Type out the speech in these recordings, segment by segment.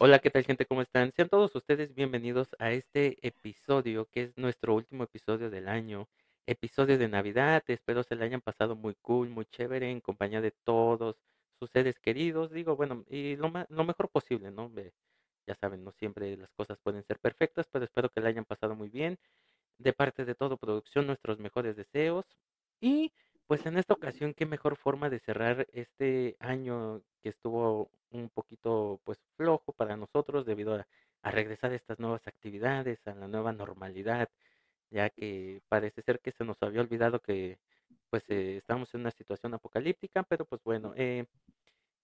Hola, ¿qué tal gente? ¿Cómo están? Sean todos ustedes bienvenidos a este episodio, que es nuestro último episodio del año, episodio de Navidad. Espero se le hayan pasado muy cool, muy chévere, en compañía de todos sus seres queridos. Digo, bueno, y lo, lo mejor posible, ¿no? Ya saben, no siempre las cosas pueden ser perfectas, pero espero que le hayan pasado muy bien. De parte de todo producción, nuestros mejores deseos. Y pues en esta ocasión, qué mejor forma de cerrar este año que estuvo un poquito pues flojo para nosotros debido a, regresar a estas nuevas actividades, a la nueva normalidad, ya que parece ser que se nos había olvidado que pues eh, estamos en una situación apocalíptica, pero pues bueno, eh,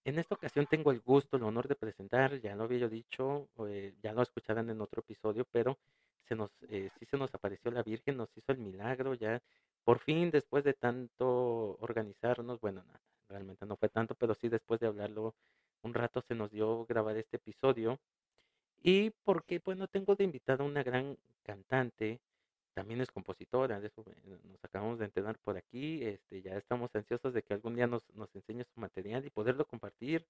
en esta ocasión tengo el gusto, el honor de presentar, ya lo había yo dicho, eh, ya lo escucharán en otro episodio, pero se nos, eh, sí se nos apareció la Virgen, nos hizo el milagro, ya por fin después de tanto organizarnos, bueno, no, realmente no fue tanto, pero sí después de hablarlo un rato se nos dio grabar este episodio. Y porque, bueno, tengo de invitada una gran cantante, también es compositora, eh, nos acabamos de enterar por aquí, este, ya estamos ansiosos de que algún día nos, nos enseñe su material y poderlo compartir,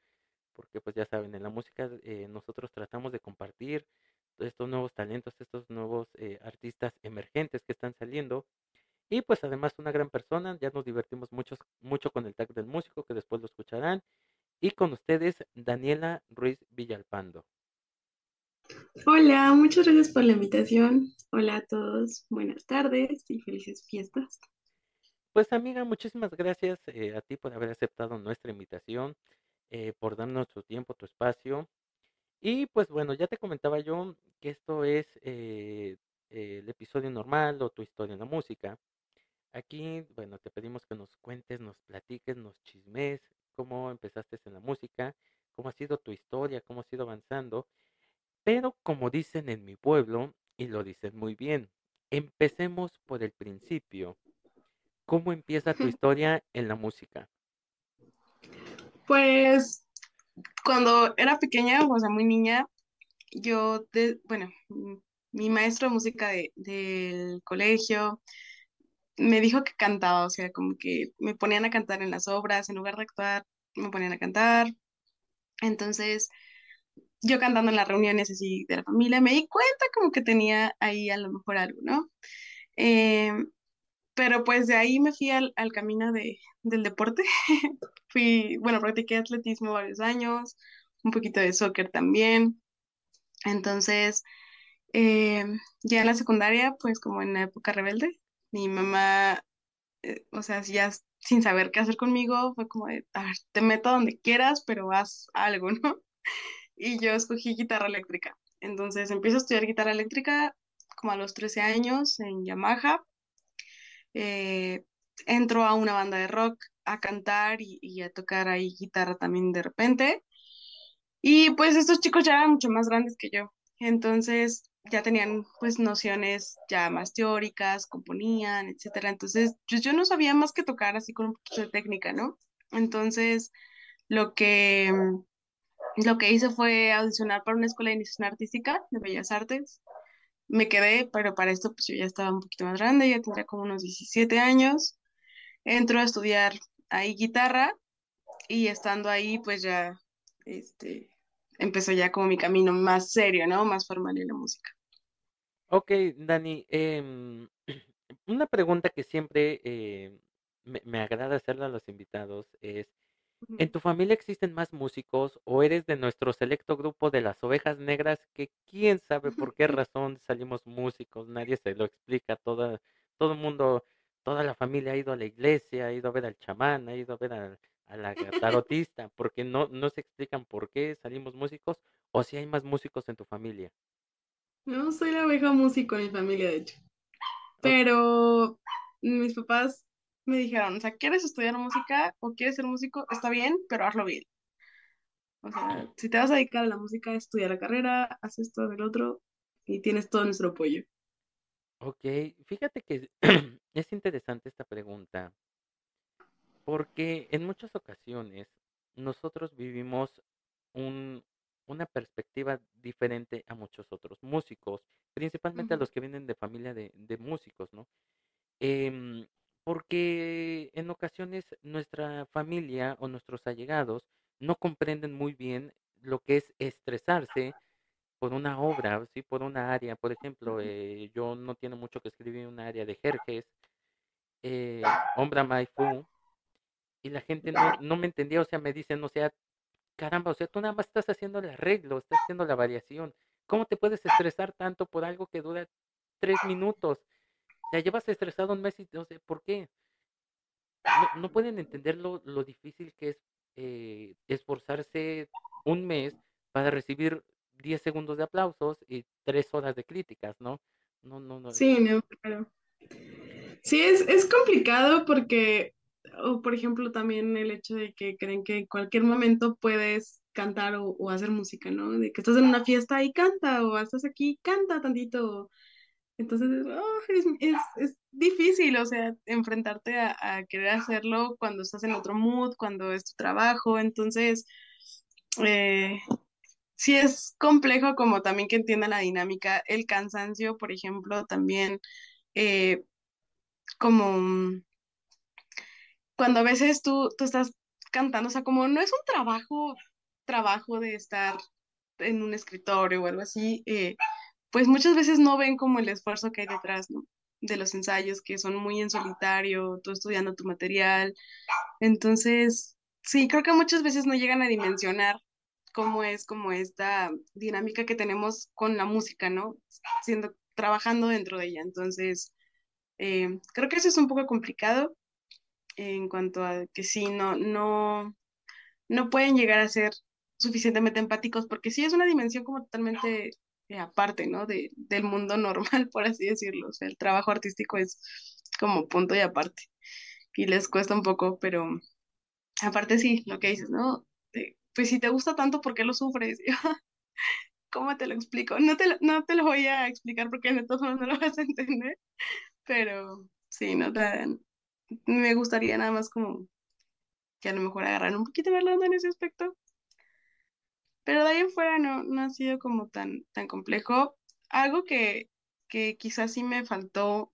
porque pues ya saben, en la música eh, nosotros tratamos de compartir estos nuevos talentos, estos nuevos eh, artistas emergentes que están saliendo, y pues además una gran persona, ya nos divertimos mucho, mucho con el tag del músico, que después lo escucharán, y con ustedes, Daniela Ruiz Villalpando. Hola, muchas gracias por la invitación. Hola a todos, buenas tardes y felices fiestas. Pues amiga, muchísimas gracias eh, a ti por haber aceptado nuestra invitación, eh, por darnos tu tiempo, tu espacio. Y pues bueno, ya te comentaba yo que esto es eh, el episodio normal o tu historia en la música. Aquí, bueno, te pedimos que nos cuentes, nos platiques, nos chismes, cómo empezaste en la música, cómo ha sido tu historia, cómo has ido avanzando. Pero como dicen en mi pueblo, y lo dicen muy bien, empecemos por el principio. ¿Cómo empieza tu historia en la música? Pues cuando era pequeña, o sea, muy niña, yo, de, bueno, mi maestro de música de- del colegio me dijo que cantaba, o sea, como que me ponían a cantar en las obras, en lugar de actuar, me ponían a cantar. Entonces, yo cantando en las reuniones así de la familia, me di cuenta como que tenía ahí a lo mejor algo, ¿no? Em, Pero pues de ahí me fui al, al camino de, del deporte. Fui, bueno, practiqué atletismo varios años, un poquito de soccer también. Entonces, eh, ya en la secundaria, pues como en la época rebelde, mi mamá, eh, o sea, ya sin saber qué hacer conmigo, fue como de, a ver, te meto donde quieras, pero haz algo, ¿no? Y yo escogí guitarra eléctrica. Entonces empiezo a estudiar guitarra eléctrica como a los 13 años en Yamaha eh, entro a una banda de rock a cantar y, y a tocar ahí guitarra también de repente. Y pues estos chicos ya eran mucho más grandes que yo. Entonces ya tenían pues nociones ya más teóricas, componían, etcétera. Entonces pues, yo no sabía más que tocar así con un poquito de técnica, ¿no? Entonces lo que, lo que hice fue audicionar para una escuela de iniciación artística de Bellas Artes. Me quedé, pero para esto pues yo ya estaba un poquito más grande, ya tendría como unos 17 años. Entro a estudiar ahí guitarra y estando ahí, pues ya, este, empezó ya como mi camino más serio, ¿no? Más formal en la música. Ok, Dani, em, una pregunta que siempre eh, me, me agrada hacerle a los invitados es, ¿en tu familia existen más músicos o eres de nuestro selecto grupo de las ovejas negras que quién sabe por qué razón salimos músicos? Nadie se lo explica, toda, todo el mundo, toda la familia ha ido a la iglesia, ha ido a ver al chamán, ha ido a ver al- a la tarotista, porque no, no se explican por qué salimos músicos o si hay más músicos en tu familia. No soy la oveja músico en mi familia, de hecho. Pero mis papás me dijeron, o sea, ¿quieres estudiar música o quieres ser músico? Está bien, pero hazlo bien. O sea, si te vas a dedicar a la música, estudia la carrera, haz esto, del otro, y tienes todo nuestro apoyo. Ok, fíjate que es interesante esta pregunta, porque en muchas ocasiones nosotros vivimos un- una perspectiva diferente a muchos otros músicos, principalmente a los que vienen de familia de, de músicos, ¿no? Em, porque en ocasiones nuestra familia o nuestros allegados no comprenden muy bien lo que es estresarse por una obra, ¿sí? Por una área. Por ejemplo, eh, yo no tiene mucho que escribir un área de Jerjes, eh, Ombra Maifu, y la gente no, no me entendía, o sea, me dicen, o sea, caramba, o sea, tú nada más estás haciendo el arreglo, estás haciendo la variación. ¿Cómo te puedes estresar tanto por algo que dura tres minutos? O sea, llevas estresado un mes y no sé, ¿por qué? No, no pueden entender lo, lo difícil que es eh, esforzarse un mes para recibir 10 segundos de aplausos y 3 horas de críticas, ¿no? No, no, no. Sí, no, claro. Sí, es, es complicado porque, o por ejemplo, también el hecho de que creen que en cualquier momento puedes cantar o, o hacer música, ¿no? De que estás en una fiesta y canta, o estás aquí, canta tantito. Entonces, oh, es, es, es difícil, o sea, enfrentarte a, a querer hacerlo cuando estás en otro mood, cuando es tu trabajo. Entonces, eh, sí es complejo como también que entienda la dinámica. El cansancio, por ejemplo, también eh, como mm, cuando a veces tú, tú estás cantando, o sea, como no es un trabajo, trabajo de estar en un escritorio o algo así, eh, pues muchas veces no ven como el esfuerzo que hay detrás, ¿no? De los ensayos que son muy en solitario, tú estudiando tu material. Entonces, sí, creo que muchas veces no llegan a dimensionar cómo es como esta dinámica que tenemos con la música, ¿no? Siendo, trabajando dentro de ella. Entonces, eh, creo que eso es un poco complicado en cuanto a que sí, no, no, no pueden llegar a ser suficientemente empáticos, porque sí es una dimensión como totalmente eh, aparte, ¿no? De, del mundo normal, por así decirlo. O sea, el trabajo artístico es como punto y aparte. Y les cuesta un poco, pero aparte sí, lo que dices, ¿no? Pues si te gusta tanto, ¿por qué lo sufres? ¿Cómo te lo explico? No te lo, no te lo voy a explicar porque de todos modos no lo vas a entender, pero sí, no te, me gustaría nada más como que a lo mejor agarrar un poquito más la en ese aspecto. Pero de ahí en fuera no, no ha sido como tan, tan complejo. Algo que, que quizás sí me faltó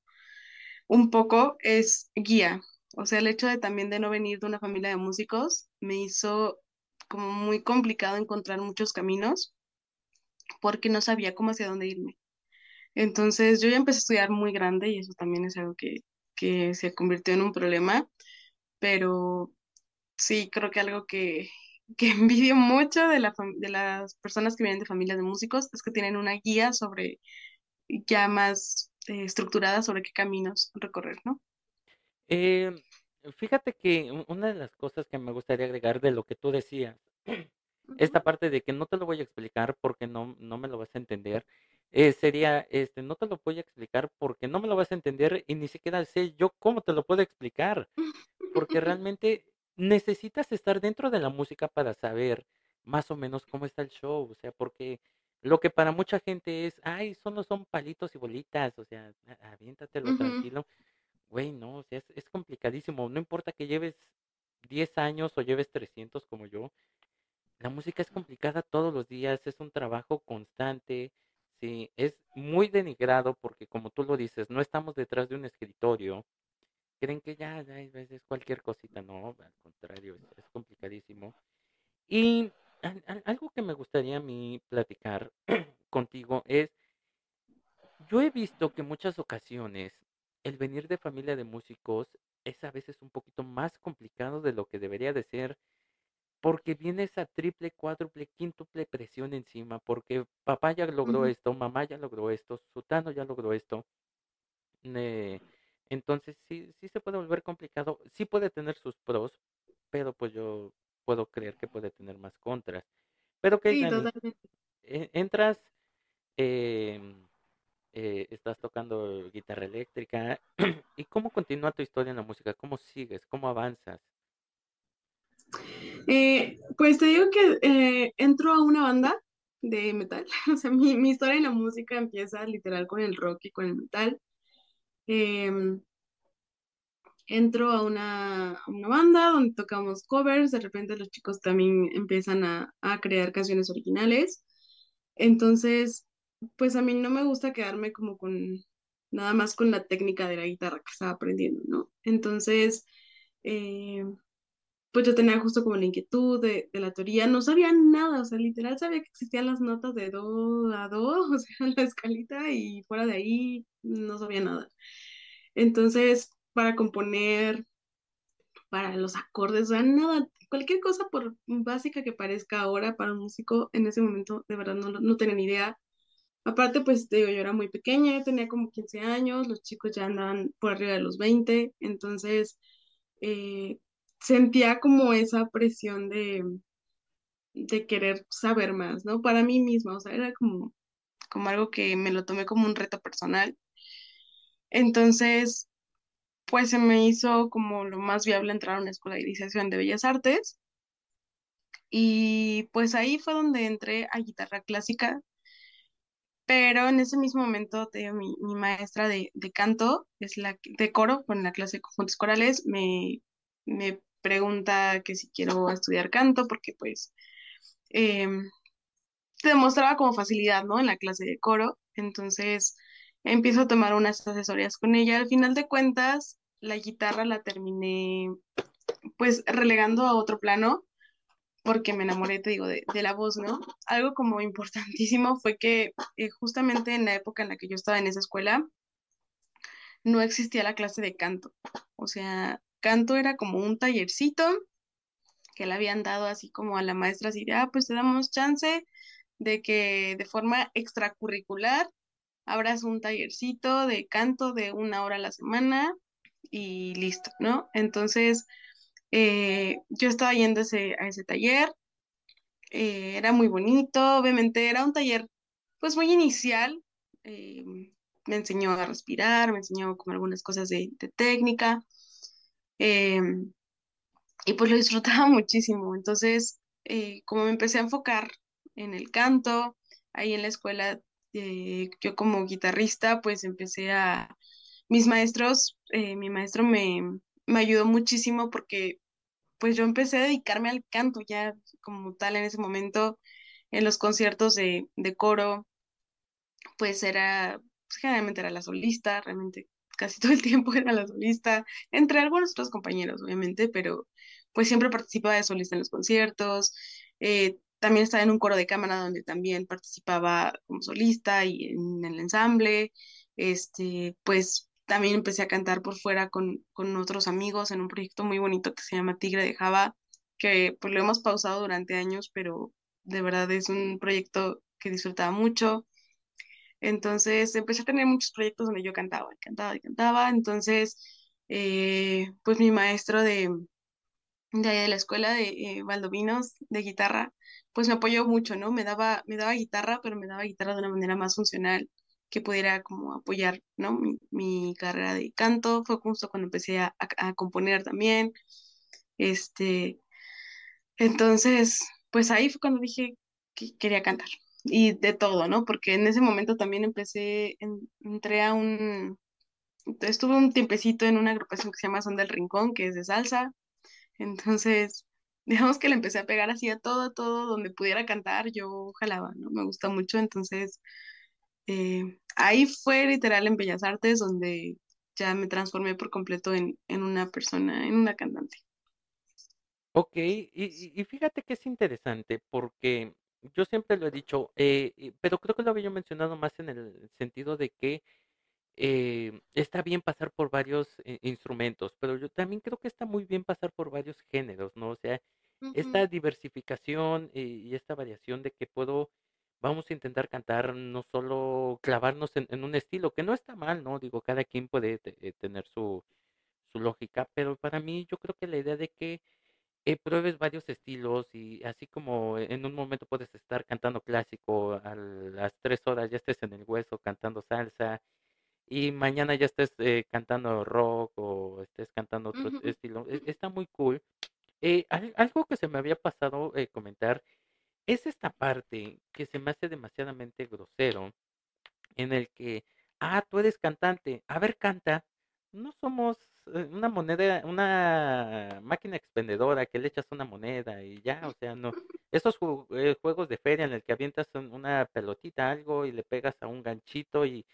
un poco es guía. O sea, el hecho de también de no venir de una familia de músicos me hizo como muy complicado encontrar muchos caminos porque no sabía cómo hacia dónde irme. Entonces yo ya empecé a estudiar muy grande y eso también es algo que, que se convirtió en un problema, pero sí, creo que algo que, que envidio mucho de, la, de las personas que vienen de familias de músicos es que tienen una guía sobre, ya más eh, estructurada sobre qué caminos recorrer, ¿no? Eh, fíjate que una de las cosas que me gustaría agregar de lo que tú decías, esta parte de que no te lo voy a explicar porque no, no me lo vas a entender, eh, sería, este, no te lo voy a explicar porque no me lo vas a entender y ni siquiera sé yo cómo te lo puedo explicar. porque realmente necesitas estar dentro de la música para saber más o menos cómo está el show, o sea, porque lo que para mucha gente es, ay, solo son palitos y bolitas, o sea, aviéntatelo tranquilo. Güey, no, o sea, es, es complicadísimo, no importa que lleves 10 años o lleves 300 como yo, la música es complicada todos los días, es un trabajo constante, sí, es muy denigrado porque como tú lo dices, no estamos detrás de un escritorio, creen que ya, ya es, cualquier cosita, no, al contrario, es, complicadísimo. Y al- al- algo que me gustaría a mí platicar contigo es, yo he visto que en muchas ocasiones el venir de familia de músicos es a veces un poquito más complicado de lo que debería de ser, porque viene esa triple, cuádruple, quíntuple presión encima, porque papá ya logró esto, mamá ya logró esto, sutano ya logró esto. Eh, entonces sí, sí se puede volver complicado. Sí puede tener sus pros, pero pues yo puedo creer que puede tener más contras. Pero ok, Sí, e- entras, em, eh, estás tocando guitarra eléctrica. ¿Y cómo continúa tu historia en la música? ¿Cómo sigues? ¿Cómo avanzas? Eh, pues te digo que eh, entro a una banda de metal. O sea, mi, mi historia en la música empieza literal con el rock y con el metal. Em, entro a una, una banda donde tocamos covers, de repente los chicos también empiezan a, a crear canciones originales. Entonces, pues a mí no me gusta quedarme como con nada más con la técnica de la guitarra que estaba aprendiendo, ¿no? Entonces, eh, pues yo tenía justo como la inquietud de, de, la teoría, no sabía nada, o sea, literal sabía que existían las notas de do a do, o sea, la escalita y fuera de ahí no sabía nada. Entonces, para componer, para los acordes, o sea, nada, cualquier cosa por básica que parezca ahora para un músico, en ese momento de verdad no, no tenía ni idea. Aparte, pues digo, yo era muy pequeña, yo tenía como 15 años, los chicos ya andaban por arriba de los 20, entonces eh, sentía como esa presión de, de querer saber más, ¿no? Para mí misma, o sea, era como, como algo que me lo tomé como un reto personal. Entonces, pues se me hizo como lo más viable entrar a una escuela de iniciación de bellas artes. Y pues ahí fue donde entré a guitarra clásica, pero en ese mismo momento te, mi, maestra de, de, canto, es la de coro, con la clase de conjuntos corales, me, me pregunta que si quiero estudiar canto, porque pues eh, te demostraba como facilidad, ¿no? En la clase de coro. Entonces empiezo a tomar unas asesorías con ella. Al final de cuentas, la guitarra la terminé pues relegando a otro plano porque me enamoré, te digo, de, de la voz, ¿no? Algo como importantísimo fue que eh, justamente en la época en la que yo estaba en esa escuela, no existía la clase de canto. O sea, canto era como un tallercito que le habían dado así como a la maestra, así de, ah, pues te damos chance de que de forma extracurricular abras un tallercito de canto de una hora a la semana y listo, ¿no? Entonces, eh, yo estaba yendo ese, a ese taller, eh, era muy bonito, obviamente era un taller pues muy inicial, eh, me enseñó a respirar, me enseñó como algunas cosas de, de técnica, y pues lo disfrutaba muchísimo, entonces como me empecé a enfocar en el canto, ahí en la escuela, yo como guitarrista pues empecé a, mis maestros, mi maestro me, me ayudó muchísimo porque pues yo empecé a dedicarme al canto ya como tal en ese momento, en los conciertos de, de coro, pues era, pues generalmente era la solista, realmente casi todo el tiempo era la solista, entre algunos otros compañeros, obviamente, pero pues siempre participaba de solista en los conciertos, eh, también estaba en un coro de cámara donde también participaba como solista y en el ensamble, este, pues también empecé a cantar por fuera con, con otros amigos en un proyecto muy bonito que se llama Tigre de Java, que pues lo hemos pausado durante años, pero de verdad es un proyecto que disfrutaba mucho. Entonces empecé a tener muchos proyectos donde yo cantaba, y cantaba y cantaba. Entonces, eh, pues mi maestro de, de, de la escuela de eh, Valdovinos de guitarra, pues me apoyó mucho, ¿no? Me daba, me daba guitarra, pero me daba guitarra de una manera más funcional que pudiera como apoyar, ¿no? Mi, carrera de canto. Fue justo cuando empecé a, a, a, componer también. Este, entonces, pues ahí fue cuando dije que quería cantar. Y de todo, ¿no? Porque en ese momento también empecé, en, entré a un, estuve un tiempecito en una agrupación que se llama Son del Rincón, que es de salsa. Entonces, digamos que le empecé a pegar así a todo, todo, donde pudiera cantar, yo jalaba, ¿no? Me gusta mucho, entonces eh, ahí fue literal en Bellas Artes donde ya me transformé por completo en, en una persona, en una cantante. Ok, y, y, fíjate que es interesante porque yo siempre lo he dicho, eh, pero creo que lo había mencionado más en el sentido de que eh, está bien pasar por varios eh, instrumentos, pero yo también creo que está muy bien pasar por varios géneros, ¿no? O sea, esta diversificación y, y esta variación de que puedo vamos a intentar cantar, no solo clavarnos en, en un estilo, que no está mal, ¿no? Digo, cada quien puede te- eh, tener su, su lógica, pero para mí yo creo que la idea de que eh, pruebes varios estilos y así como en un momento puedes estar cantando clásico, a las tres horas ya estés en el hueso cantando salsa y mañana ya estés eh, cantando rock o estés cantando Uh otro -huh. estilo, e- está muy cool. Eh, al- algo que se me había pasado eh, comentar es esta parte que se me hace demasiadamente grosero, en el que, ah, tú eres cantante, a ver, canta. No somos una moneda, una máquina expendedora que le echas una moneda y ya, o sea, no. Esos eh, juegos de feria en el que avientas un- una pelotita, algo y le pegas a un ganchito y,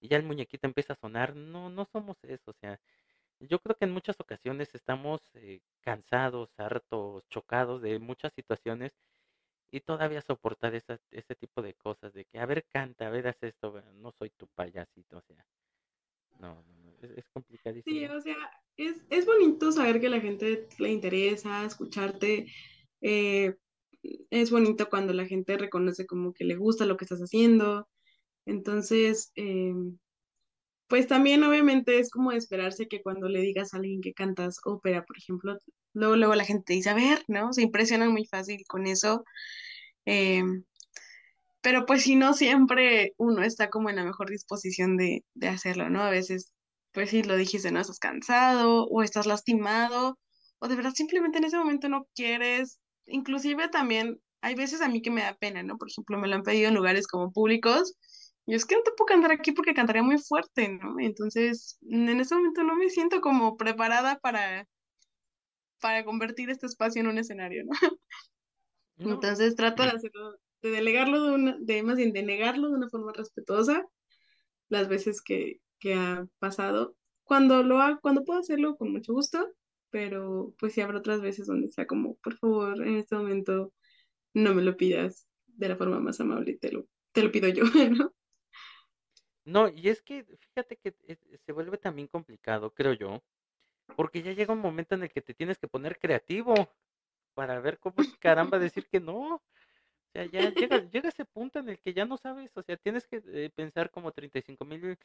y ya el muñequito empieza a sonar, no, no somos eso, o sea, Yo creo que en muchas ocasiones estamos eh, cansados, hartos, chocados de muchas situaciones y todavía soportar esa, ese tipo de cosas, de que, a ver, canta, a ver, haz esto, no soy tu payasito, o sea, no, no, es, es, Sí, complicadísimo. o sea, es, es bonito saber que la gente le interesa, escucharte. eh, es bonito cuando la gente reconoce como que le gusta lo que estás haciendo. Entonces, eh, pues también obviamente es como esperarse que cuando le digas a alguien que cantas ópera, por ejemplo, luego, luego la gente dice, a ver, ¿no? Se impresionan muy fácil con eso. Eh, pero pues si no siempre uno está como en la mejor disposición de, de hacerlo, ¿no? A veces, pues sí, lo dijiste, ¿no? Estás cansado o estás lastimado o de verdad simplemente en ese momento no quieres. Inclusive también hay veces a mí que me da pena, ¿no? Por ejemplo, me lo han pedido en lugares como públicos y es que no te puedo cantar aquí porque cantaría muy fuerte, ¿no? Entonces, en ese momento no me siento como preparada para, para convertir este espacio en un escenario, ¿no? No, Entonces trato de hacerlo, de delegarlo de una, de más bien de negarlo de una forma respetuosa las veces que, que ha pasado. Cuando lo hago, cuando puedo hacerlo con mucho gusto, pero pues sí habrá otras veces donde sea como, por favor, en este momento no me lo pidas de la forma más amable, te lo, te lo pido yo, ¿no? no, y es que fíjate que eh, se vuelve también complicado, creo yo, porque ya llega un momento en el que te tienes que poner creativo para ver cómo caramba decir que no. O sea, ya llega, llega ese punto en el que ya no sabes, o sea, tienes que eh, pensar como 35 mil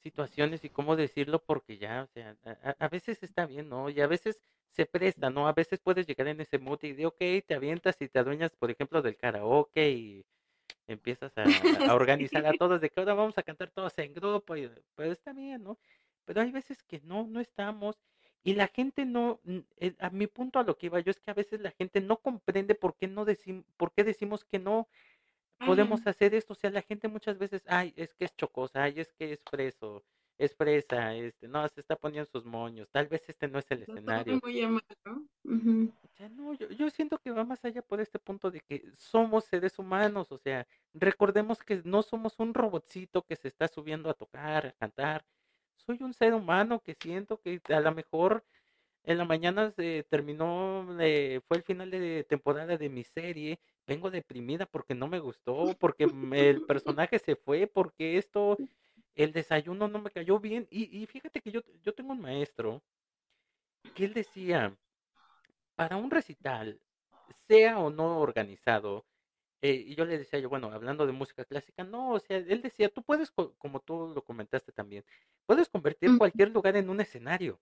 situaciones y cómo decirlo porque ya, o sea, a, a- veces está bien, ¿no? Y a veces se presta, ¿no? A veces puedes llegar en ese mood y de, ok, te avientas y te adueñas, por ejemplo, del karaoke y empiezas a, a organizar a todos de que ahora vamos a cantar todos en grupo, y, pues está bien, ¿no? Pero hay veces que no, no estamos y la gente no, eh, a mi punto a lo que iba yo es que a veces la gente no comprende por qué no decimos, por qué decimos que no Ajá, podemos hacer esto. O sea, la gente muchas veces, ay, es que es chocosa, ay, es que es freso, es fresa, este, no, se está poniendo sus moños, tal vez este no es el lo escenario. muy a mal, ¿no? Ujú. O sea, no, yo, yo siento que va más allá por este punto de que somos seres humanos, o sea, recordemos que no somos un robotcito que se está subiendo a tocar, a cantar. Soy un ser humano que siento que a lo mejor en la mañana se terminó, eh, fue el final de temporada de mi serie. Vengo deprimida porque no me gustó, porque el personaje se fue, porque esto, el desayuno no me cayó bien. Y, y fíjate que yo, yo tengo un maestro que él decía, para un recital, sea o no organizado, eh, y yo le decía yo, bueno, hablando de música clásica, no, o sea, él decía, tú puedes, co- como tú lo comentaste también, puedes convertir cualquier lugar en un escenario,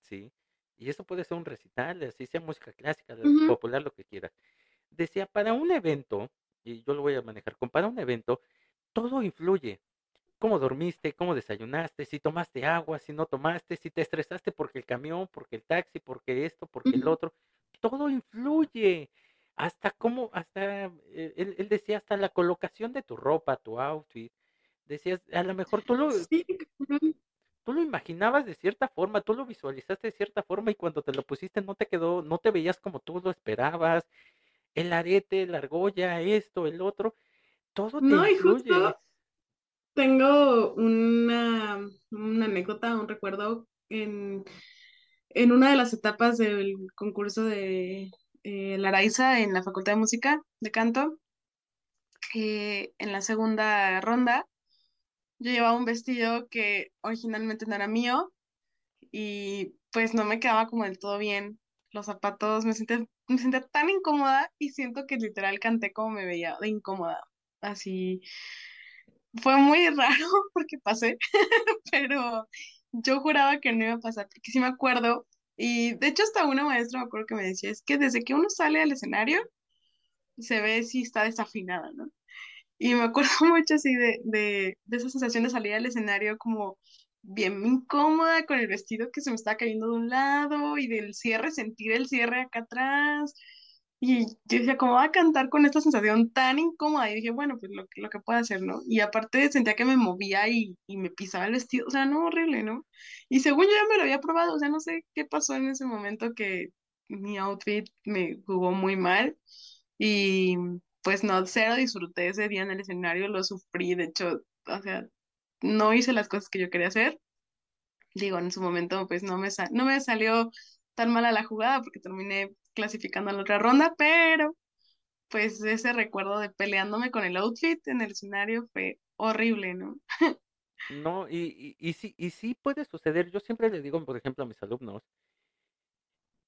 ¿sí? Y eso puede ser un recital, así sea música clásica, popular, lo que quieras. Decía, para un evento, y yo lo voy a manejar, con para un evento, todo influye. Cómo dormiste, cómo desayunaste, si tomaste agua, si no tomaste, si te estresaste porque el camión, porque el taxi, porque esto, porque el otro, todo influye. Hasta cómo, hasta, eh, él, él decía, hasta la colocación de tu ropa, tu outfit. Decías, a lo mejor tú lo, Sí. Tú lo imaginabas de cierta forma, tú lo visualizaste de cierta forma y cuando te lo pusiste no te quedó, no te veías como tú lo esperabas. El arete, la argolla, esto, el otro, todo te No, y justo tengo una, una anécdota, un recuerdo en, en una de las etapas del concurso de eh, la Araiza en la Facultad de Música de Canto. eh, en la segunda ronda, yo llevaba un vestido que originalmente no era mío y pues no me quedaba como del todo bien. Los zapatos, me sentía, me sentía tan incómoda y siento que literal canté como me veía de incómoda. Así fue muy raro porque pasé, pero yo juraba que no iba a pasar, porque sí me acuerdo, y de hecho hasta una maestra me acuerdo que me decía, es que desde que uno sale al escenario, se ve si está desafinada, ¿no? Y me acuerdo mucho así de, de, de esa sensación de salir al escenario como bien incómoda con el vestido que se me estaba cayendo de un lado y del cierre, sentir el cierre acá atrás. Y yo decía, ¿cómo va a cantar con esta sensación tan incómoda? Y dije, bueno, pues lo, lo que puedo hacer, ¿no? Y aparte sentía que me movía y, y me pisaba el vestido, o sea, no, horrible, ¿no? Y según yo ya me lo había probado, o sea, no sé qué pasó en ese momento que mi outfit me jugó muy mal. Y pues no, cero disfruté ese día en el escenario, lo sufrí, de hecho, o sea, no hice las cosas que yo quería hacer. digo, en su momento pues no me, no me salió tan mala la jugada porque terminé clasificando a la otra ronda, pero pues ese recuerdo de peleándome con el outfit en el escenario fue horrible, ¿no? No, y, y, y, sí, y sí puede suceder. Yo siempre le digo, por ejemplo, a mis alumnos,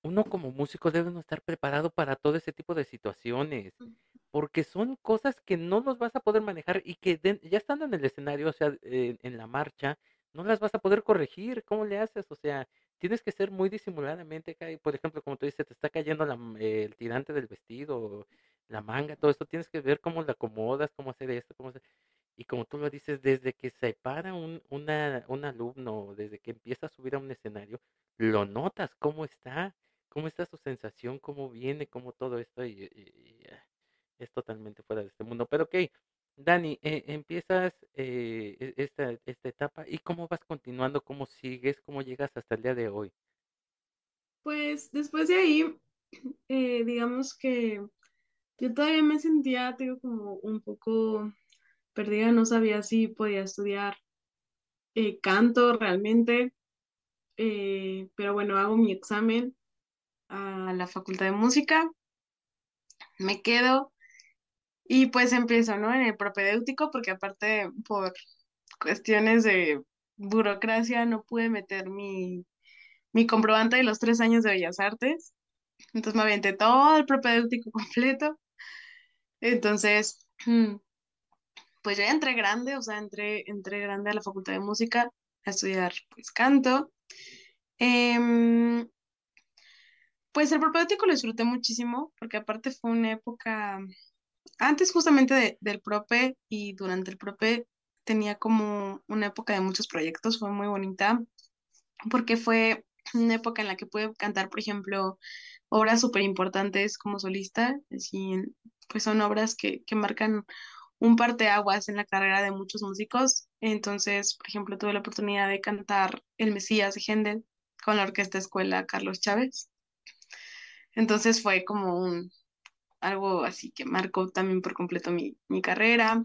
uno como músico debe no estar preparado para todo ese tipo de situaciones, porque son cosas que no los vas a poder manejar y que ya estando en el escenario, o sea, en la marcha, no las vas a poder corregir. ¿Cómo le haces? O sea, tienes que ser muy disimuladamente, por ejemplo, como tú dices, te está cayendo la, el tirante del vestido, la manga, todo esto, tienes que ver cómo la acomodas, cómo hacer esto, cómo hacer... Y como tú lo dices, desde que se para un, una, un alumno, desde que empieza a subir a un escenario, lo notas cómo está cómo está su sensación, cómo viene, cómo todo esto y, ah, es totalmente fuera de este mundo. Pero ok, Dani, eh, empiezas eh, e, esta, esta etapa y cómo vas continuando, cómo sigues, cómo llegas hasta el día de hoy. Pues después de ahí, eh, digamos que yo todavía me sentía, digo, como un poco perdida, no sabía si podía estudiar canto realmente, pero bueno, hago mi examen a la Facultad de Música, me quedo y pues empiezo, ¿no? En el propedéutico, porque aparte por cuestiones de burocracia no pude meter mi, mi comprobante de los tres años de Bellas Artes. Entonces me aventé todo el propedéutico completo. Entonces, pues ya entré grande, o sea, entré, entré grande a la Facultad de Música a estudiar pues canto. Em, pues el propedéutico lo disfruté muchísimo, porque aparte fue una época, antes justamente del prope y durante el prope tenía como una época de muchos proyectos, fue muy bonita, porque fue una época en la que pude cantar, por ejemplo, obras súper importantes como solista, así, pues son obras que, que marcan un parteaguas en la carrera de muchos músicos. Entonces, por ejemplo, tuve la oportunidad de cantar El Mesías de Händel con la Orquesta Escuela Carlos Chávez. Entonces fue como un, algo así que marcó también por completo mi, mi carrera.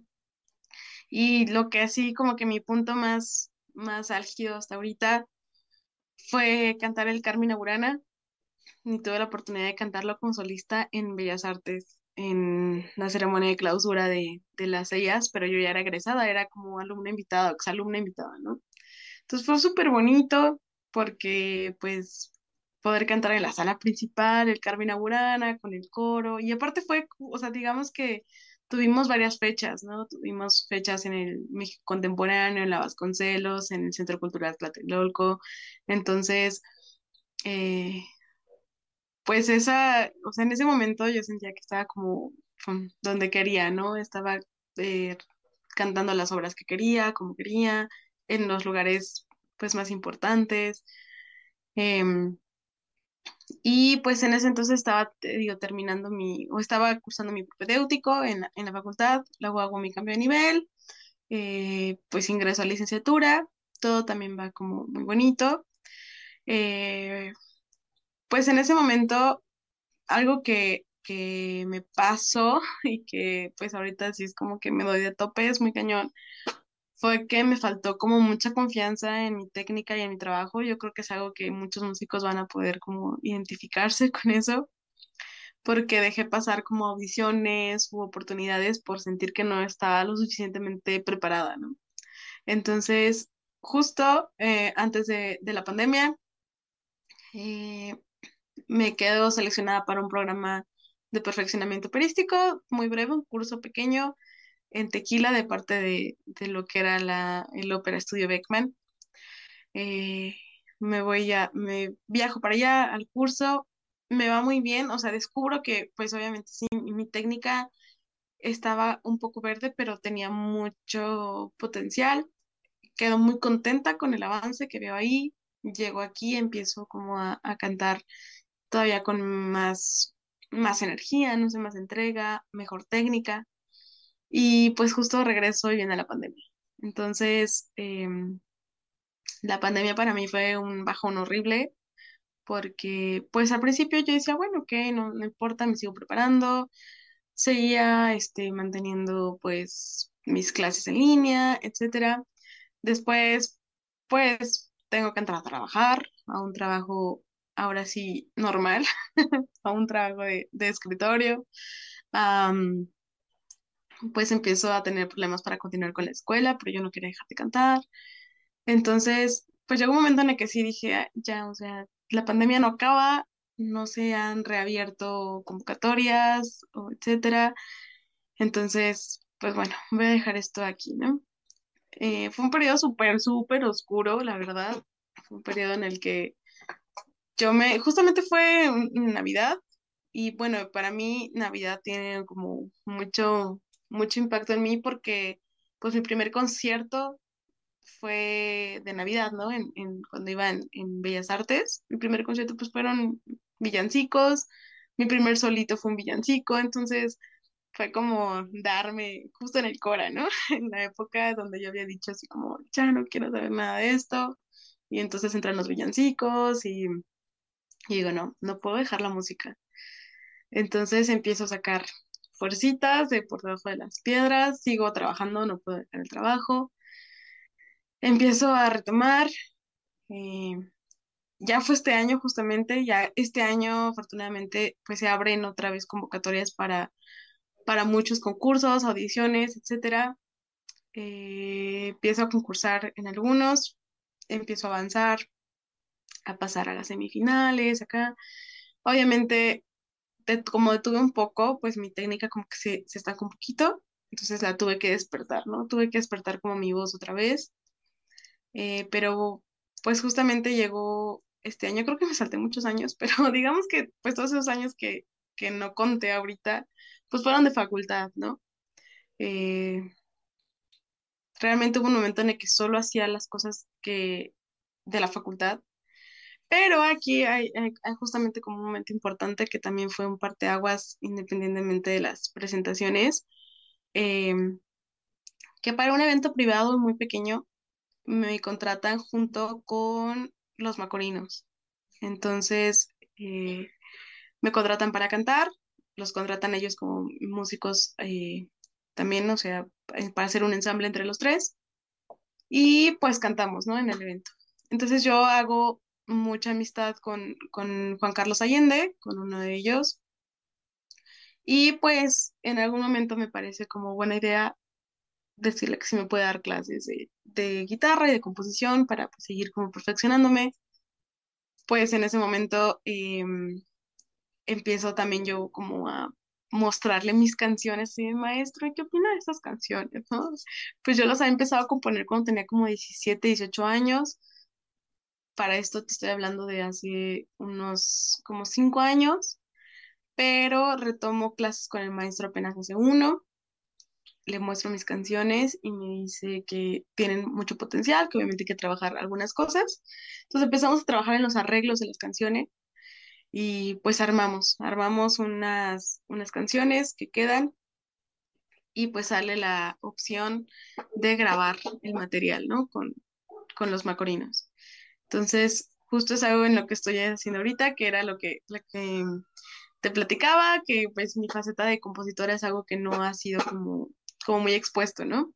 Y lo que así como que mi punto más, más álgido hasta ahorita fue cantar el Carmina Burana. Y tuve la oportunidad de cantarlo como solista en Bellas Artes, en la ceremonia de clausura de, de las ellas, pero yo ya era egresada, era como alumna invitada, exalumna invitada, ¿no? Entonces fue súper bonito porque pues poder cantar en la sala principal, el Carmina Burana, con el coro, y aparte fue, o sea, digamos que tuvimos varias fechas, ¿no? Tuvimos fechas en el México Contemporáneo, en la Vasconcelos, en el Centro Cultural Tlatelolco, entonces, eh, pues esa, o sea, en ese momento yo sentía que estaba como donde quería, ¿no? Estaba eh, cantando las obras que quería, como quería, en los lugares, pues, más importantes. Em, y pues en ese entonces estaba, digo, terminando mi, o estaba cursando mi propedéutico en la, en la facultad, luego hago mi cambio de nivel, eh, pues ingreso a licenciatura, todo también va como muy bonito. Eh, pues en ese momento, algo que, que me pasó y que pues ahorita sí es como que me doy de tope, es muy cañón, fue que me faltó como mucha confianza en mi técnica y en mi trabajo. Yo creo que es algo que muchos músicos van a poder como identificarse con eso, porque dejé pasar como audiciones u oportunidades por sentir que no estaba lo suficientemente preparada, ¿no? Entonces, justo eh, antes de, la pandemia, eh, me quedo seleccionada para un programa de perfeccionamiento operístico, muy breve, un curso pequeño en Tequila de parte de, lo que era la, el Ópera Estudio Beckman. Eh, me voy a, me viajo para allá al curso, me va muy bien, o sea, descubro que pues obviamente sí, mi técnica estaba un poco verde, pero tenía mucho potencial. Quedo muy contenta con el avance que veo ahí. Llego aquí, empiezo como a, a cantar todavía con más, más energía, no sé, más entrega, mejor técnica. Y pues justo regreso y viene la pandemia. Entonces, em, la pandemia para mí fue un bajón horrible porque pues al principio yo decía, bueno, ok, no, no importa, me sigo preparando, seguía este, manteniendo pues mis clases en línea, etcétera. Después, pues tengo que entrar a trabajar, a un trabajo ahora sí normal, a un trabajo de, de escritorio. Pues empiezo a tener problemas para continuar con la escuela, pero yo no quería dejar de cantar. Entonces, pues llegó un momento en el que sí dije, "Ah, ya, o sea, la pandemia no acaba, no se han reabierto convocatorias, o etcétera. Entonces, pues bueno, voy a dejar esto aquí, ¿no? Eh, fue un periodo súper, súper oscuro, la verdad. Fue un periodo en el que yo me, justamente fue Navidad y bueno, para mí Navidad tiene como mucho, mucho impacto en mí porque pues mi primer concierto fue de Navidad, ¿no? En, en- cuando iba en, en Bellas Artes. Mi primer concierto pues fueron villancicos, mi primer solito fue un villancico, entonces fue como darme justo en el Cora, ¿no? En la época donde yo había dicho así como, ya no quiero saber nada de esto. Y entonces entran los villancicos y, y digo, no, no puedo dejar la música. Entonces empiezo a sacar fuercitas de por debajo de las piedras, sigo trabajando, no puedo dejar el trabajo. Empiezo a retomar. eh, ya fue este año justamente, ya este año afortunadamente pues se abren otra vez convocatorias para, para muchos concursos, audiciones, etcétera. Eh, empiezo a concursar en algunos, empiezo a avanzar, a pasar a las semifinales, acá. Obviamente, como detuve un poco, pues mi técnica como que se, se estancó un poquito, entonces la tuve que despertar, ¿no? Tuve que despertar como mi voz otra vez, eh, pero pues justamente llegó este año, creo que me salté muchos años, pero digamos que pues todos esos años que, que no conté ahorita, pues fueron de facultad, ¿no? Eh, realmente hubo un momento en el que solo hacía las cosas que de la facultad, pero aquí hay, hay- justamente como un momento importante que también fue un parteaguas independientemente de las presentaciones, eh, que para un evento privado muy pequeño me contratan junto con los macorinos. Entonces, eh, me contratan para cantar, los contratan ellos como músicos eh, también, o sea, eh, para hacer un ensamble entre los tres. y pues cantamos, ¿no? En el evento. Entonces yo hago mucha amistad con, con Juan Carlos Allende, con uno de ellos, y pues en algún momento me parece como buena idea decirle que si me puede dar clases de, de guitarra y de composición para pues, seguir como perfeccionándome. Pues en ese momento em, empiezo también yo como a mostrarle mis canciones y maestro, ¿y qué opina de estas canciones? Pues yo las había empezado a componer cuando tenía como 17 18 años Para esto te estoy hablando de hace unos como cinco años, pero retomo clases con el maestro apenas hace uno, le muestro mis canciones y me dice que tienen mucho potencial, que obviamente hay que trabajar algunas cosas. Entonces empezamos a trabajar en los arreglos de las canciones y pues armamos, armamos unas, unas canciones que quedan y pues sale la opción de grabar el material, ¿no? Con, con los macorinos. Entonces, justo es algo en lo que estoy haciendo ahorita, que era lo que, lo que te platicaba, que pues mi faceta de compositora es algo que no ha sido como, como muy expuesto, ¿no?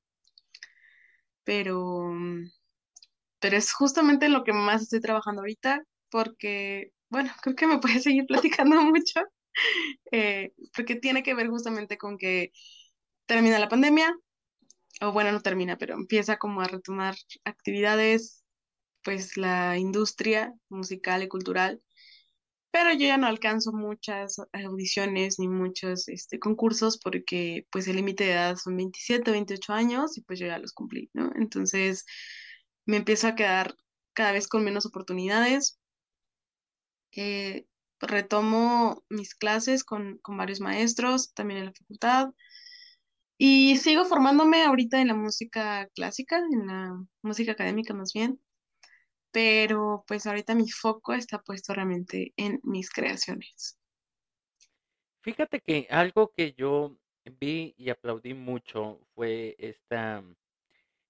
Pero, pero es justamente en lo que más estoy trabajando ahorita, porque, bueno, creo que me puedes seguir platicando mucho, eh, porque tiene que ver justamente con que termina la pandemia, o bueno, no termina, pero empieza como a retomar actividades, pues la industria musical y cultural pero yo ya no alcanzo muchas audiciones ni muchos este, concursos porque pues el límite de edad son 27 28 años y pues yo ya los cumplí, ¿no? Entonces me empiezo a quedar cada vez con menos oportunidades. Eh, retomo mis clases con, con varios maestros, también en la facultad, y sigo formándome ahorita en la música clásica, en la música académica más bien pero pues ahorita mi foco está puesto realmente en mis creaciones. Fíjate que algo que yo vi y aplaudí mucho fue esta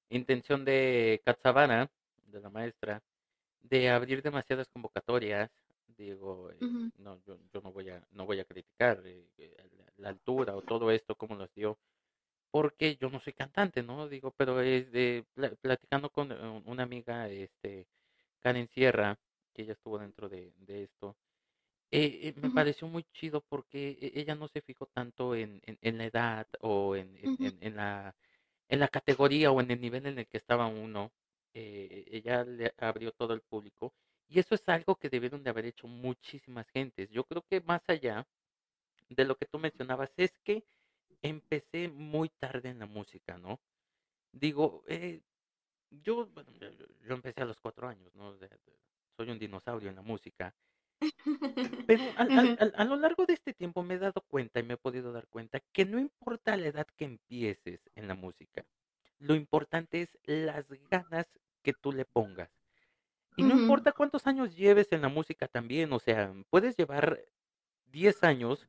intención de Katsabana, de la maestra, de abrir demasiadas convocatorias. Digo, eh, no, yo, yo no voy a, no voy a criticar eh, eh, la, la altura o todo esto, como las dio, porque yo no soy cantante, ¿no? Digo, pero es de pla- platicando con una amiga, este, Karen Sierra, que ella estuvo dentro de, de esto, eh, eh, me Ujú, pareció muy chido porque e- ella no se fijó tanto en, en, en la edad o en, en, ujú, en- la, en la categoría o en el nivel en el que estaba uno. eh, ella le abrió todo el público y eso es algo que debieron de haber hecho muchísimas gentes. Yo creo que más allá de lo que tú mencionabas es que empecé muy tarde en la música, ¿no? Digo, eh, yo, bueno, yo, yo- empecé a los cuatro años, ¿no? Soy un dinosaurio en la música Pero al a lo largo de este tiempo me he dado cuenta y me he podido dar cuenta que no importa la edad que empieces en la música, lo importante es las ganas que tú le pongas. Y no importa cuántos años lleves en la música también, o sea, puedes llevar 10 años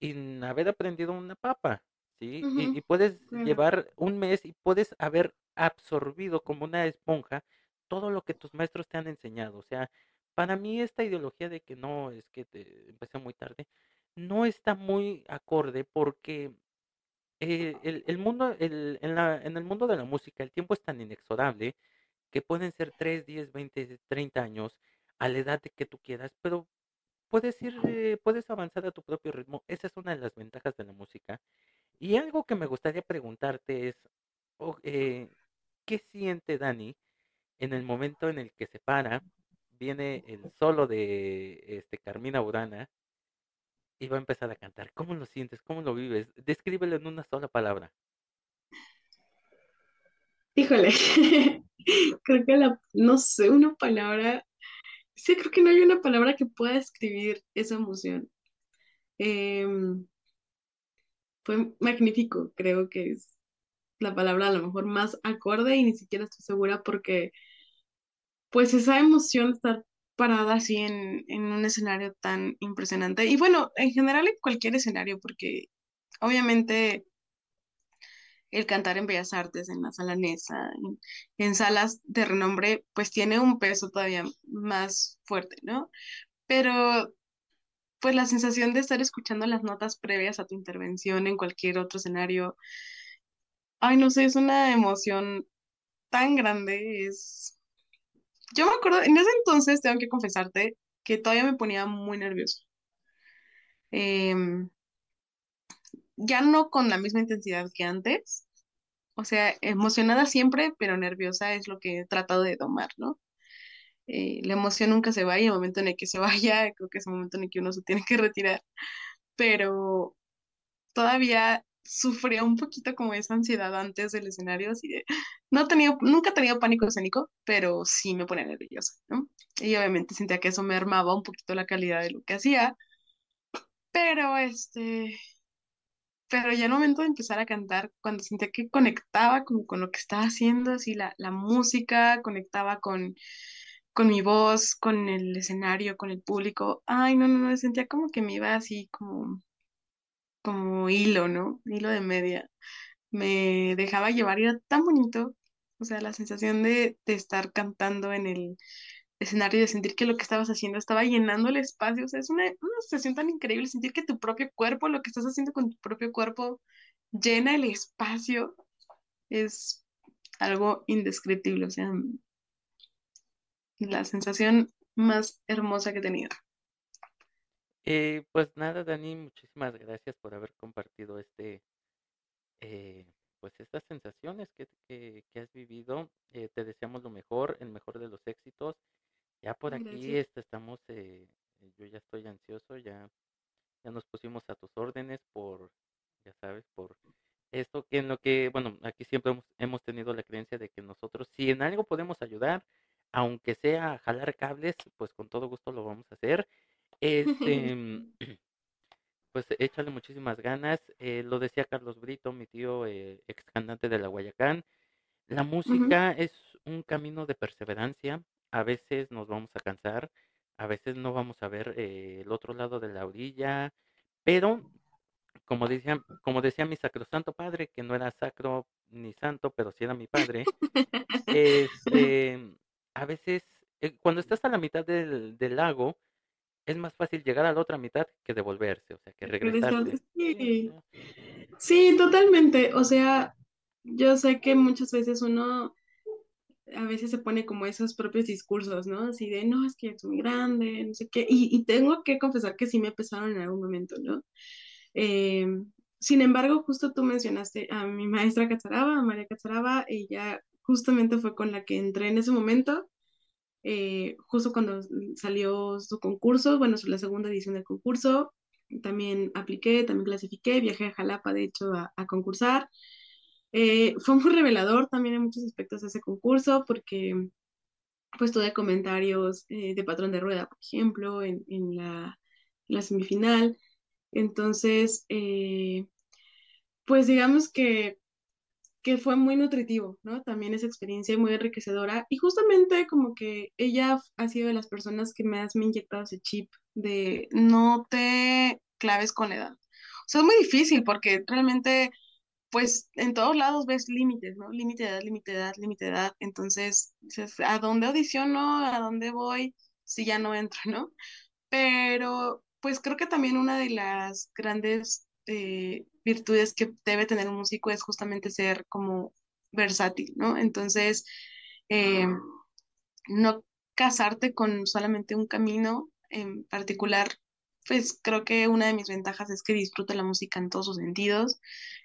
sin haber aprendido una papa, ¿sí? Y, puedes llevar un mes y puedes haber absorbido como una esponja todo lo que tus maestros te han enseñado. O sea, para mí esta ideología de que no, es que te empecé muy tarde, no está muy acorde porque eh, el, el mundo, el, en la, en el mundo de la música, el tiempo es tan inexorable que pueden ser 3 10 20 30 años a la edad de que tú quieras, pero puedes ir, eh, puedes avanzar a tu propio ritmo. Esa es una de las ventajas de la música. Y algo que me gustaría preguntarte es, eh, ¿qué siente Dani en el momento en el que se para, viene el solo de este Carmina Burana y va a empezar a cantar? ¿Cómo lo sientes? ¿Cómo lo vives? Descríbelo en una sola palabra. Híjole, creo que la, no sé, una palabra, sí, creo que no hay una palabra que pueda describir esa emoción. Em, fue magnífico, creo que es la palabra a lo mejor más acorde y ni siquiera estoy segura porque pues esa emoción estar parada así en, en un escenario tan impresionante y bueno, en general en cualquier escenario porque obviamente el cantar en Bellas Artes, en la Sala Nesa, en salas de renombre, pues tiene un peso todavía más fuerte, ¿no? Pero pues la sensación de estar escuchando las notas previas a tu intervención en cualquier otro escenario, ay, no sé, es una emoción tan grande, es... Yo me acuerdo, en ese entonces tengo que confesarte que todavía me ponía muy nervioso. Em, ya no con la misma intensidad que antes, o sea, emocionada siempre, pero nerviosa es lo que he tratado de domar, ¿no? eh, la emoción nunca se va y el momento en el que se vaya, creo que es el momento en el que uno se tiene que retirar, pero todavía sufría un poquito como esa ansiedad antes del escenario, así de, no tenido, nunca tenido pánico escénico, pero sí me ponía nerviosa, ¿no? Y obviamente sentía que eso me armaba un poquito la calidad de lo que hacía, pero este, pero ya al momento de empezar a cantar, cuando sentía que conectaba como con lo que estaba haciendo, así la, la música, conectaba con con mi voz, con el escenario, con el público. Ay, no, no, no, sentía como que me iba así como, como hilo, ¿no? Hilo de media. Me dejaba llevar y era tan bonito. O sea, la sensación de, de estar cantando en el escenario y de sentir que lo que estabas haciendo estaba llenando el espacio. O sea, es una, una sensación tan increíble, sentir que tu propio cuerpo, lo que estás haciendo con tu propio cuerpo, llena el espacio. Es algo indescriptible. O sea, la sensación más hermosa que he tenido. Eh, pues nada, Dani, muchísimas gracias por haber compartido este, eh, pues estas sensaciones que, que, que has vivido. Eh, te deseamos lo mejor, el mejor de los éxitos. Ya por aquí este, estamos, eh, yo ya estoy ansioso, ya, ya nos pusimos a tus órdenes por, ya sabes, por esto que en lo que, bueno, aquí siempre hemos, hemos tenido la creencia de que nosotros, si en algo podemos ayudar, aunque sea jalar cables, pues con todo gusto lo vamos a hacer. Este, pues échale muchísimas ganas. eh, lo decía Carlos Brito, mi tío, eh, ex cantante de la Guayacán. La música es un camino de perseverancia. A veces nos vamos a cansar, a veces no vamos a ver eh, el otro lado de la orilla, pero como decía, como decía mi sacrosanto padre, que no era sacro ni santo, pero sí era mi padre, este, a veces cuando estás a la mitad del, del lago, es más fácil llegar a la otra mitad que devolverse, o sea, que Regresar, regresarse. Sí, totalmente. O sea, yo sé que muchas veces uno a veces se pone como esos propios discursos, ¿no? Así de, no, es que es muy grande, no sé qué. Y, y tengo que confesar que sí me pesaron en algún momento, ¿no? Eh, sin embargo, justo tú mencionaste a mi maestra Catzaraba, a María Catzaraba, ella justamente fue con la que entré en ese momento, eh, justo cuando salió su concurso, bueno, la segunda edición del concurso, también apliqué, también clasifiqué, viajé a Jalapa, de hecho, a, concursar. Eh, fue muy revelador también en muchos aspectos ese concurso, porque pues tuve comentarios eh, de patrón de rueda, por ejemplo, en, en la, semifinal. Entonces, pues digamos que, que fue muy nutritivo, ¿no? También esa experiencia muy enriquecedora. Y justamente como que ella ha sido de las personas que me ha inyectado ese chip de no te claves con la edad. O sea, es muy difícil porque realmente, pues en todos lados ves límites, ¿no? Límite de edad, límite de edad, límite de edad. Entonces, ¿a dónde audiciono? ¿A dónde voy? Si ya no entro, ¿no? Pero pues creo que también una de las grandes eh, virtudes que debe tener un músico es justamente ser como versátil, ¿no? Entonces, eh, no casarte con solamente un camino en particular, pues creo que una de mis ventajas es que disfruto la música en todos sus sentidos.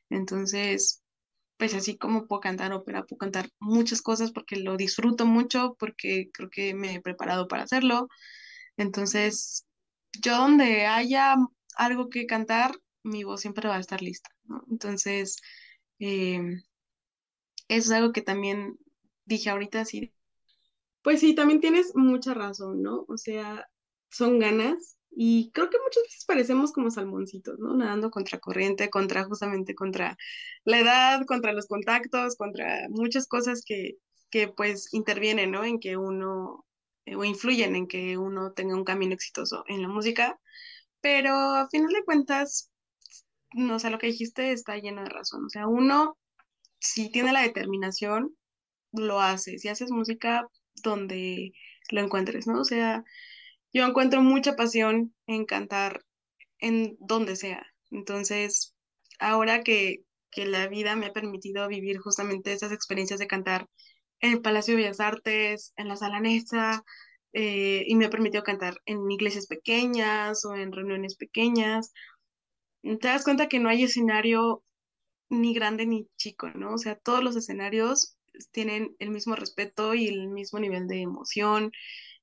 Entonces, pues así como puedo cantar ópera, puedo cantar muchas cosas porque lo disfruto mucho, porque creo que me he preparado para hacerlo. Entonces, yo donde haya algo que cantar, mi voz siempre va a estar lista, ¿no? Entonces, eh, eso es algo que también dije ahorita, sí. Pues sí, también tienes mucha razón, ¿no? O sea, son ganas y creo que muchas veces parecemos como salmoncitos, ¿no? Nadando contra corriente, contra justamente contra la edad, contra los contactos, contra muchas cosas que, que pues intervienen, ¿no? En que uno eh, o influyen en que uno tenga un camino exitoso en la música, pero a final de cuentas, no sé, lo que dijiste está lleno de razón. O sea, uno, si tiene la determinación, lo hace. Si haces música donde lo encuentres, ¿no? O sea, yo encuentro mucha pasión en cantar en donde sea. Entonces, ahora que, que la vida me ha permitido vivir justamente esas experiencias de cantar en el Palacio de Bellas Artes, en la Sala Nesa, eh, y me ha permitido cantar en iglesias pequeñas o en reuniones pequeñas. Te das cuenta que no hay escenario ni grande ni chico, ¿no? O sea, todos los escenarios tienen el mismo respeto y el mismo nivel de emoción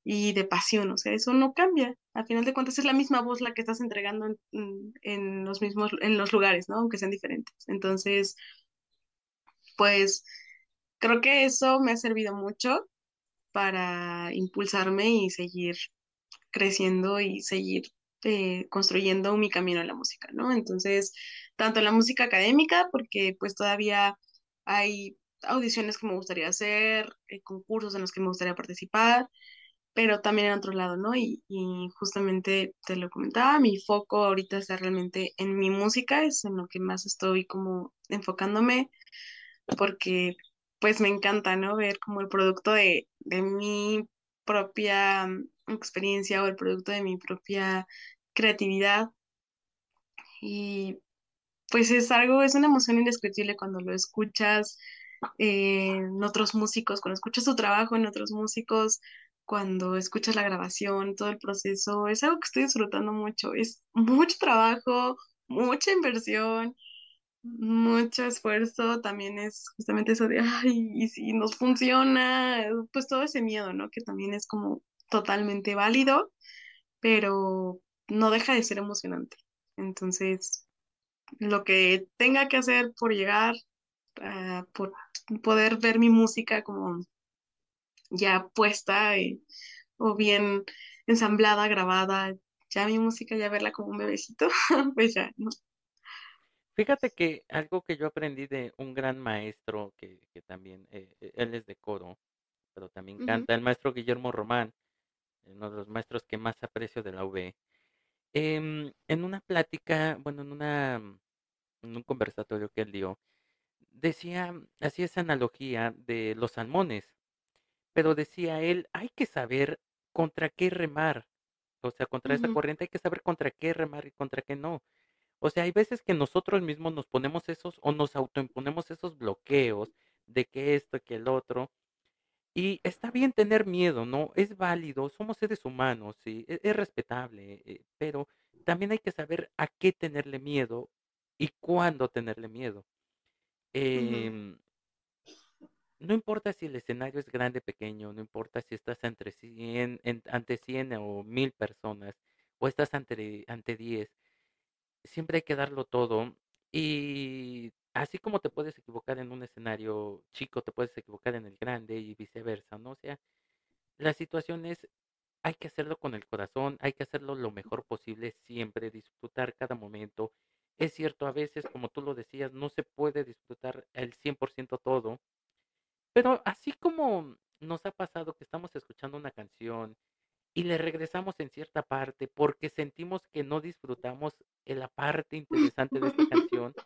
y de pasión, o sea, eso no cambia. Al final de cuentas es la misma voz la que estás entregando en, los mismos, en los lugares, ¿no? Aunque sean diferentes. Entonces, pues creo que eso me ha servido mucho para impulsarme y seguir creciendo y seguir eh, construyendo mi camino en la música, ¿no? Entonces, tanto en la música académica, porque pues todavía hay audiciones que me gustaría hacer, eh, concursos en los que me gustaría participar, pero también en otro lado, ¿no? Y, justamente te lo comentaba, mi foco ahorita está realmente en mi música, es en lo que más estoy como enfocándome, porque pues me encanta, ¿no? Ver como el producto de, de mi propia mm, experiencia o el producto de mi propia creatividad. Y pues es algo, es una emoción indescriptible cuando lo escuchas eh, en otros músicos, cuando escuchas su trabajo en otros músicos, cuando escuchas la grabación, todo el proceso, es algo que estoy disfrutando mucho. Es mucho trabajo, mucha inversión mucho esfuerzo también es justamente eso de, ay, y si nos funciona, pues todo ese miedo, ¿no? Que también es como totalmente válido, pero no deja de ser emocionante. Entonces, lo que tenga que hacer por llegar, uh, por poder ver mi música como ya puesta eh, o bien ensamblada, grabada, ya mi música, ya verla como un bebecito, pues ya, ¿no? Fíjate que algo que yo aprendí de un gran maestro que, que también, eh, eh, él es de coro, pero también canta, el maestro Guillermo Román, uno de los maestros que más aprecio de la UB. Em, en una plática, bueno, en una, en un conversatorio que él dio, decía, hacía esa analogía de los salmones, pero decía él, hay que saber contra qué remar, o sea, contra esa corriente hay que saber contra qué remar y contra qué no. O sea, hay veces que nosotros mismos nos ponemos esos o nos autoimponemos esos bloqueos de que esto, que el otro. Y está bien tener miedo, ¿no? Es válido, somos seres humanos, sí, e- es, respetable, eh, pero también hay que saber a qué tenerle miedo y cuándo tenerle miedo. Em, no importa si el escenario es grande o pequeño, no importa si estás entre 100, en- ante 100 o 1000 personas o estás ante, ante 10, siempre hay que darlo todo. Y así como te puedes equivocar en un escenario chico, te puedes equivocar en el grande y viceversa, ¿no? O sea, la situación es, hay que hacerlo con el corazón, hay que hacerlo lo mejor posible siempre, disfrutar cada momento. Es cierto, a veces, como tú lo decías, no se puede disfrutar el 100% todo, pero así como nos ha pasado que estamos escuchando una canción y le regresamos en cierta parte porque sentimos que no disfrutamos en la parte interesante de esta canción,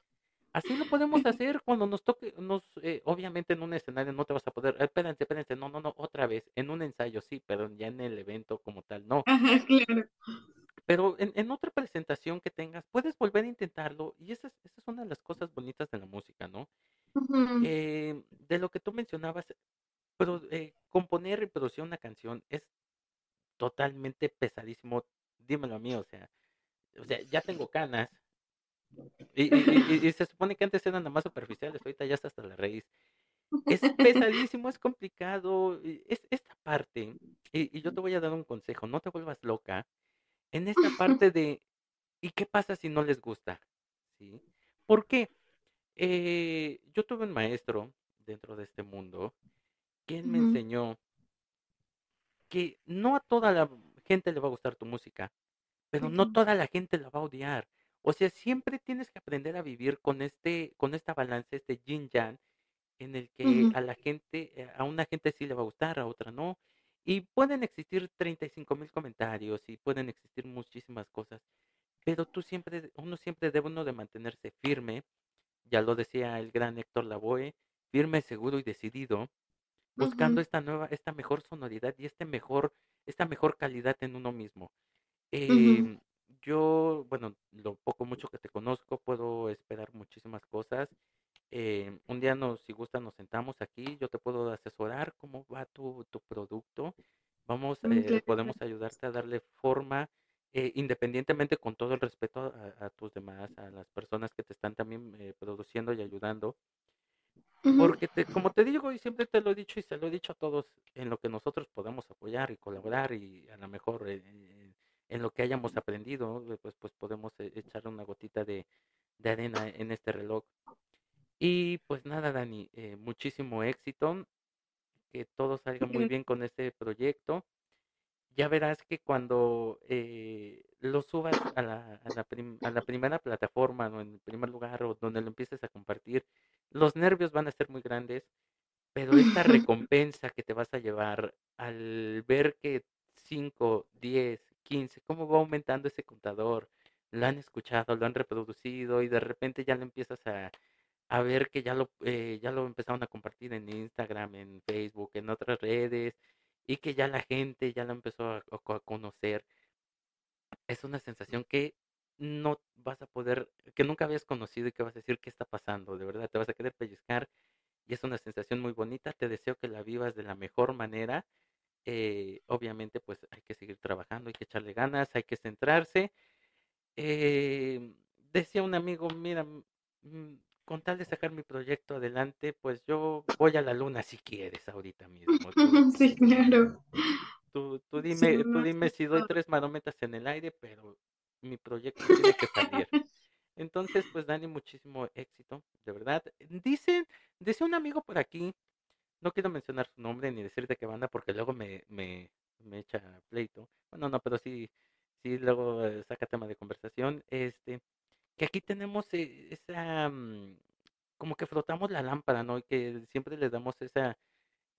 Así lo podemos hacer cuando nos toque, nos, eh, obviamente en un escenario no te vas a poder, "Eh, espérense, espérense, no, no, no, otra vez, en un ensayo sí, pero ya en el evento como tal no. Ajá, claro. Pero en, en otra presentación que tengas, puedes volver a intentarlo y esa es, esa es una de las cosas bonitas de la música, ¿no? Eh, de lo que tú mencionabas, pero eh, componer y producir una canción es totalmente pesadísimo, dímelo a mí, o sea, o sea, ya tengo canas y, y, y, y se supone que antes eran nada más superficiales, ahorita ya está hasta la raíz. Es pesadísimo, es complicado, y es esta parte, y, yo te voy a dar un consejo, no te vuelvas loca en esta parte de, ¿y qué pasa si no les gusta? ¿Sí? ¿Por qué? Eh, yo tuve un maestro dentro de este mundo quien me enseñó que no a toda la gente le va a gustar tu música, pero no toda la gente la va a odiar. O sea, siempre tienes que aprender a vivir con este, con esta balance, este yin yang, en el que a la gente, eh, a una gente sí le va a gustar, a otra no. Y pueden existir 35 mil comentarios y pueden existir muchísimas cosas, pero tú siempre, uno siempre debe uno de mantenerse firme, ya lo decía el gran Héctor Lavoe, firme, seguro y decidido, buscando esta nueva, esta mejor sonoridad y este mejor, esta mejor calidad en uno mismo. Em, yo, bueno, lo poco mucho que te conozco, puedo esperar muchísimas cosas. Em, un día nos, si gusta, nos sentamos aquí, yo te puedo asesorar cómo va tu, tu producto. Vamos, mm, eh, podemos ayudarte a darle forma, eh, independientemente con todo el respeto a, a tus demás, a las personas que te están también eh, produciendo y ayudando. Ujú, Porque te, como te digo y siempre te lo he dicho y se lo he dicho a todos, en lo que nosotros podamos apoyar y colaborar y a lo mejor eh, eh, en lo que hayamos aprendido, pues, pues podemos eh, echar una gotita de, de arena en este reloj. Y pues nada, Dani, eh, muchísimo éxito, que todo salga muy bien con este proyecto. Ya verás que cuando eh, lo subas a la, a la, prim- a la primera plataforma o en el primer lugar o donde lo empieces a compartir, los nervios van a ser muy grandes pero esta recompensa que te vas a llevar al ver que 5, 10, 15, cómo va aumentando ese contador, lo han escuchado, lo han reproducido y de repente ya lo empiezas a, a ver que ya lo, eh, ya lo empezaron a compartir en Instagram, en Facebook, en otras redes y que ya la gente ya lo empezó a, a conocer. Es una sensación que no vas a poder, que nunca habías conocido y que vas a decir qué está pasando, de verdad, te vas a querer pellizcar y es una sensación muy bonita. Te deseo que la vivas de la mejor manera. Eh, obviamente, pues hay que seguir trabajando, hay que echarle ganas, hay que centrarse. Eh, decía un amigo, mira, con tal de sacar mi proyecto adelante, pues yo voy a la luna si quieres ahorita mismo. Sí, claro. Tú, tú Sí, dime, tú más dime si doy tres marometas en el aire, pero mi proyecto tiene que salir. Entonces, pues Dani, muchísimo éxito, de verdad. Dicen, dice un amigo por aquí, no quiero mencionar su nombre ni decir de qué banda porque luego me, me, me echa pleito. Bueno, no, pero sí, sí, luego eh, saca tema de conversación. Este, que aquí tenemos eh, esa, mm, como que frotamos la lámpara, ¿no? Y que siempre le damos esa,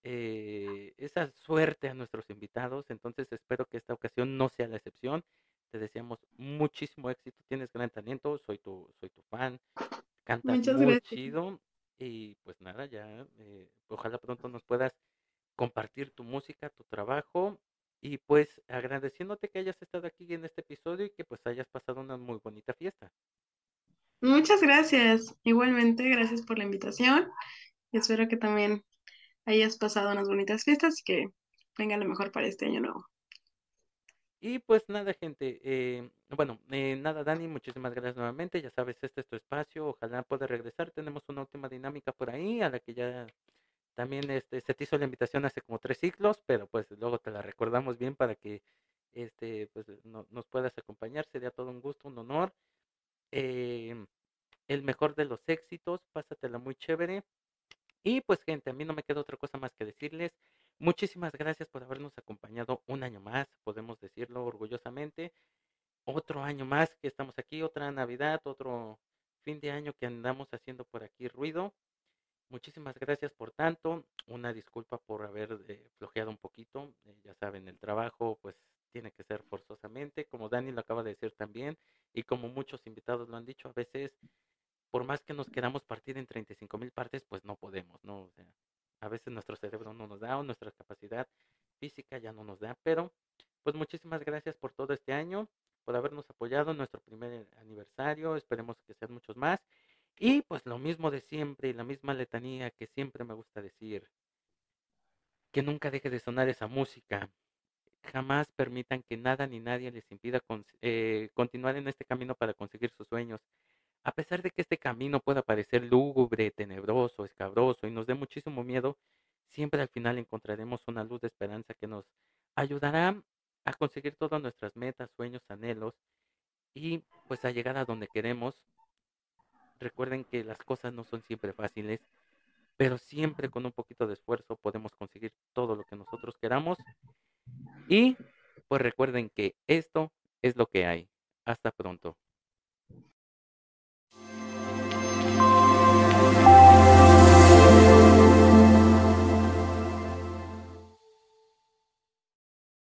eh, esa suerte a nuestros invitados. Entonces espero que esta ocasión no sea la excepción. Te deseamos muchísimo éxito, tienes gran talento, soy tu, soy tu fan, cantas Muchas muy gracias. chido y pues nada, ya eh, ojalá pronto nos puedas compartir tu música, tu trabajo y pues agradeciéndote que hayas estado aquí en este episodio y que pues hayas pasado una muy bonita fiesta. Muchas gracias. Igualmente, gracias por la invitación. Espero que también hayas pasado unas bonitas fiestas y que venga lo mejor para este año nuevo. Y pues nada, gente. eh, bueno, eh, nada, Dani, muchísimas gracias nuevamente. Ya sabes, este es tu espacio. Ojalá puedas regresar. Tenemos una última dinámica por ahí a la que ya también este, se te hizo la invitación hace como tres ciclos, pero pues luego te la recordamos bien para que este, pues, no- nos puedas acompañar. Sería todo un gusto, un honor. Em, el mejor de los éxitos. Pásatela muy chévere. Y pues gente, a mí no me queda otra cosa más que decirles. Muchísimas gracias por habernos acompañado un año más, podemos decirlo orgullosamente. Otro año más que estamos aquí, otra Navidad, otro fin de año que andamos haciendo por aquí ruido. Muchísimas gracias por tanto. Una disculpa por haber eh, flojeado un poquito. Eh, ya saben, el trabajo pues tiene que ser forzosamente, como Dani lo acaba de decir también, y como muchos invitados lo han dicho, a veces por más que nos queramos partir en 35 mil partes, pues no podemos, ¿no? O sea, a veces nuestro cerebro no nos da o nuestra capacidad física ya no nos da, pero pues muchísimas gracias por todo este año, por habernos apoyado en nuestro primer aniversario, esperemos que sean muchos más. Y pues lo mismo de siempre, y la misma letanía que siempre me gusta decir, que nunca deje de sonar esa música. Jamás permitan que nada ni nadie les impida con- eh, continuar en este camino para conseguir sus sueños. A pesar de que este camino pueda parecer lúgubre, tenebroso, escabroso y nos dé muchísimo miedo, siempre al final encontraremos una luz de esperanza que nos ayudará a conseguir todas nuestras metas, sueños, anhelos y pues a llegar a donde queremos. Recuerden que las cosas no son siempre fáciles, pero siempre con un poquito de esfuerzo podemos conseguir todo lo que nosotros queramos. Y pues recuerden que esto es lo que hay. Hasta pronto.